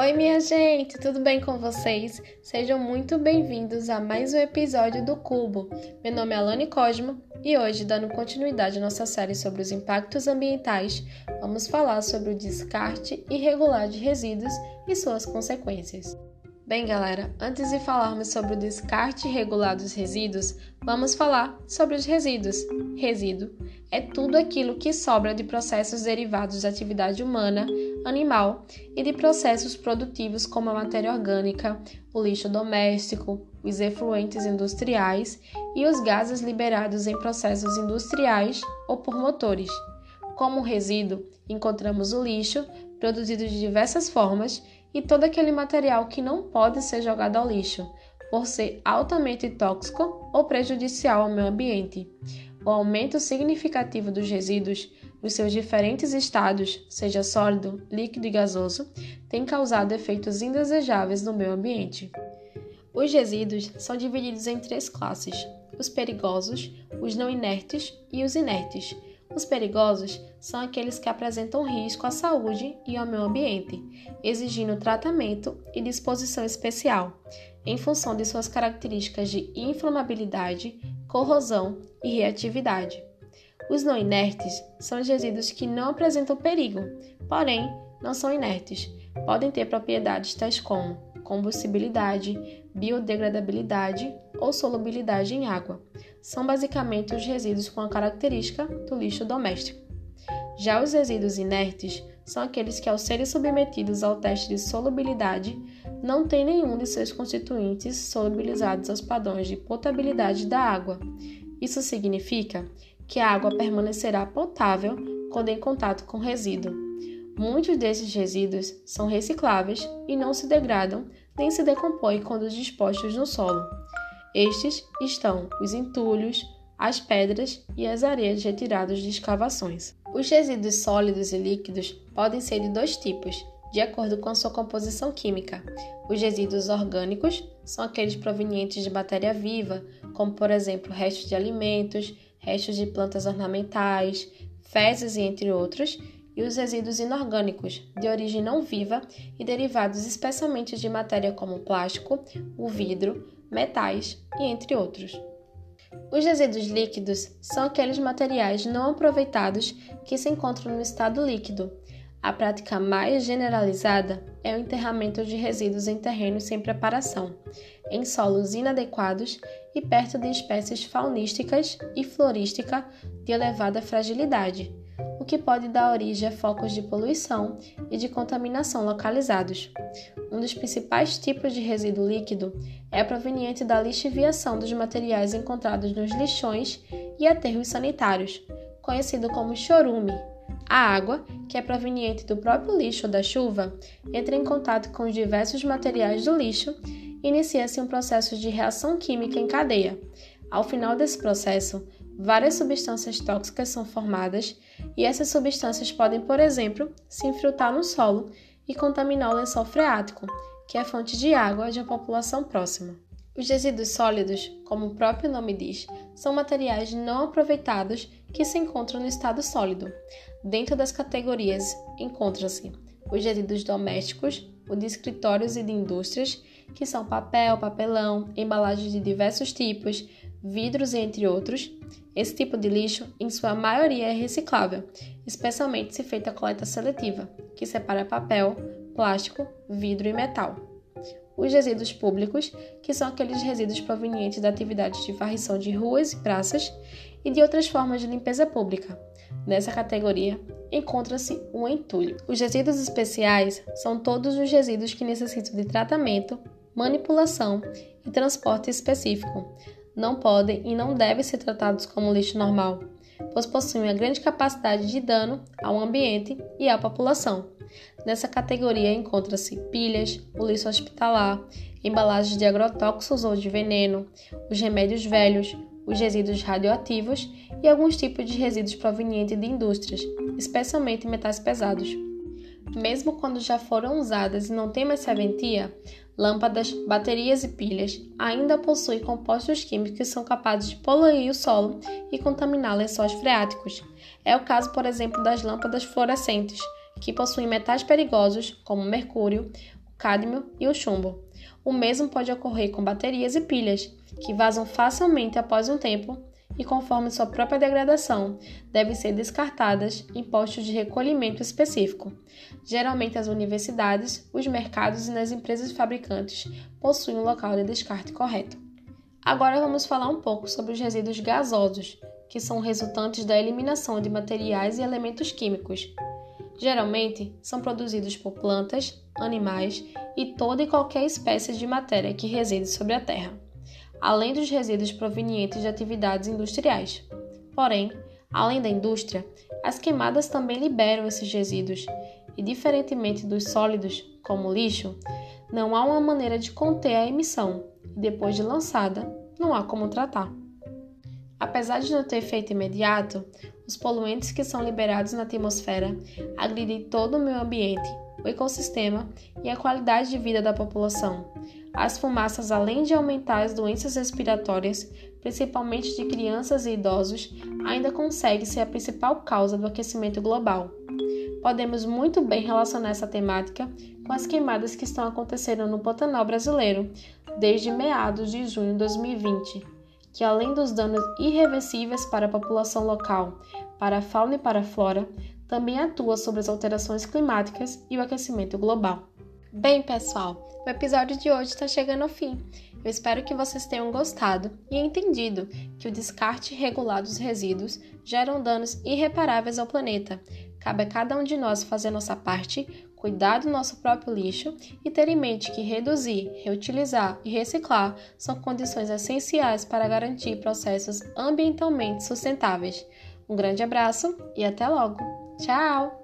Oi, minha gente, tudo bem com vocês? Sejam muito bem-vindos a mais um episódio do Cubo. Meu nome é Alane Cosmo e hoje, dando continuidade à nossa série sobre os impactos ambientais, vamos falar sobre o descarte irregular de resíduos e suas consequências. Bem, galera, antes de falarmos sobre o descarte irregular dos resíduos, vamos falar sobre os resíduos. Resíduo é tudo aquilo que sobra de processos derivados da atividade humana, animal e de processos produtivos como a matéria orgânica, o lixo doméstico, os efluentes industriais e os gases liberados em processos industriais ou por motores. Como resíduo, encontramos o lixo, produzido de diversas formas e todo aquele material que não pode ser jogado ao lixo, por ser altamente tóxico ou prejudicial ao meio ambiente. O aumento significativo dos resíduos nos seus diferentes estados, seja sólido, líquido e gasoso, tem causado efeitos indesejáveis no meio ambiente. Os resíduos são divididos em três classes: os perigosos, os não inertes e os inertes. Os perigosos são aqueles que apresentam risco à saúde e ao meio ambiente, exigindo tratamento e disposição especial, em função de suas características de inflamabilidade, corrosão e reatividade. Os não inertes são os resíduos que não apresentam perigo, porém não são inertes. Podem ter propriedades tais como combustibilidade, biodegradabilidade ou solubilidade em água. São basicamente os resíduos com a característica do lixo doméstico. Já os resíduos inertes são aqueles que, ao serem submetidos ao teste de solubilidade, não têm nenhum de seus constituintes solubilizados aos padrões de potabilidade da água. Isso significa que a água permanecerá potável quando em contato com resíduo. Muitos desses resíduos são recicláveis e não se degradam nem se decompõem quando dispostos no solo. Estes estão os entulhos, as pedras e as areias retiradas de escavações. Os resíduos sólidos e líquidos podem ser de dois tipos, de acordo com sua composição química. Os resíduos orgânicos são aqueles provenientes de matéria viva, como por exemplo restos de alimentos, restos de plantas ornamentais, fezes entre outros, e os resíduos inorgânicos, de origem não viva e derivados especialmente de matéria como o plástico, o vidro, metais e entre outros. Os resíduos líquidos são aqueles materiais não aproveitados que se encontram no estado líquido. A prática mais generalizada é o enterramento de resíduos em terrenos sem preparação, em solos inadequados e perto de espécies faunísticas e florística de elevada fragilidade, o que pode dar origem a focos de poluição e de contaminação localizados. Um dos principais tipos de resíduo líquido é proveniente da lixiviação dos materiais encontrados nos lixões e aterros sanitários, conhecido como chorume. A água, que é proveniente do próprio lixo ou da chuva, entra em contato com os diversos materiais do lixo e inicia-se um processo de reação química em cadeia. Ao final desse processo, várias substâncias tóxicas são formadas e essas substâncias podem, por exemplo, se infiltrar no solo e contaminar o lençol freático, que é a fonte de água de uma população próxima. Os resíduos sólidos, como o próprio nome diz, são materiais não aproveitados que se encontram no estado sólido. Dentro das categorias encontram-se os resíduos domésticos, o de escritórios e de indústrias, que são papel, papelão, embalagens de diversos tipos, vidros, entre outros. Esse tipo de lixo, em sua maioria, é reciclável, especialmente se feita a coleta seletiva, que separa papel, plástico, vidro e metal. Os resíduos públicos, que são aqueles resíduos provenientes da atividade de varrição de ruas e praças e de outras formas de limpeza pública. Nessa categoria encontra-se o entulho. Os resíduos especiais são todos os resíduos que necessitam de tratamento, manipulação e transporte específico, não podem e não devem ser tratados como lixo normal, pois possuem uma grande capacidade de dano ao ambiente e à população. Nessa categoria encontra-se pilhas, o lixo hospitalar, embalagens de agrotóxicos ou de veneno, os remédios velhos, os resíduos radioativos e alguns tipos de resíduos provenientes de indústrias, especialmente metais pesados. Mesmo quando já foram usadas e não têm mais serventia, lâmpadas, baterias e pilhas ainda possuem compostos químicos que são capazes de poluir o solo e contaminar lençóis freáticos. É o caso, por exemplo, das lâmpadas fluorescentes, que possuem metais perigosos como mercúrio, cádmio e o chumbo. O mesmo pode ocorrer com baterias e pilhas, que vazam facilmente após um tempo e, conforme sua própria degradação, devem ser descartadas em postos de recolhimento específico. Geralmente, as universidades, os mercados e nas empresas fabricantes possuem um local de descarte correto. Agora vamos falar um pouco sobre os resíduos gasosos, que são resultantes da eliminação de materiais e elementos químicos. Geralmente, são produzidos por plantas, animais e toda e qualquer espécie de matéria que reside sobre a Terra além dos resíduos provenientes de atividades industriais. Porém, além da indústria, as queimadas também liberam esses resíduos, e diferentemente dos sólidos, como lixo, não há uma maneira de conter a emissão, e depois de lançada, não há como tratar. Apesar de não ter efeito imediato, os poluentes que são liberados na atmosfera agridem todo o meio ambiente, o ecossistema e a qualidade de vida da população, as fumaças, além de aumentar as doenças respiratórias, principalmente de crianças e idosos, ainda conseguem ser a principal causa do aquecimento global. Podemos muito bem relacionar essa temática com as queimadas que estão acontecendo no Pantanal brasileiro desde meados de junho de 2020, que além dos danos irreversíveis para a população local, para a fauna e para a flora, também atua sobre as alterações climáticas e o aquecimento global. Bem, pessoal, o episódio de hoje está chegando ao fim. Eu espero que vocês tenham gostado e entendido que o descarte regular dos resíduos geram danos irreparáveis ao planeta. Cabe a cada um de nós fazer nossa parte, cuidar do nosso próprio lixo e ter em mente que reduzir, reutilizar e reciclar são condições essenciais para garantir processos ambientalmente sustentáveis. Um grande abraço e até logo! Tchau!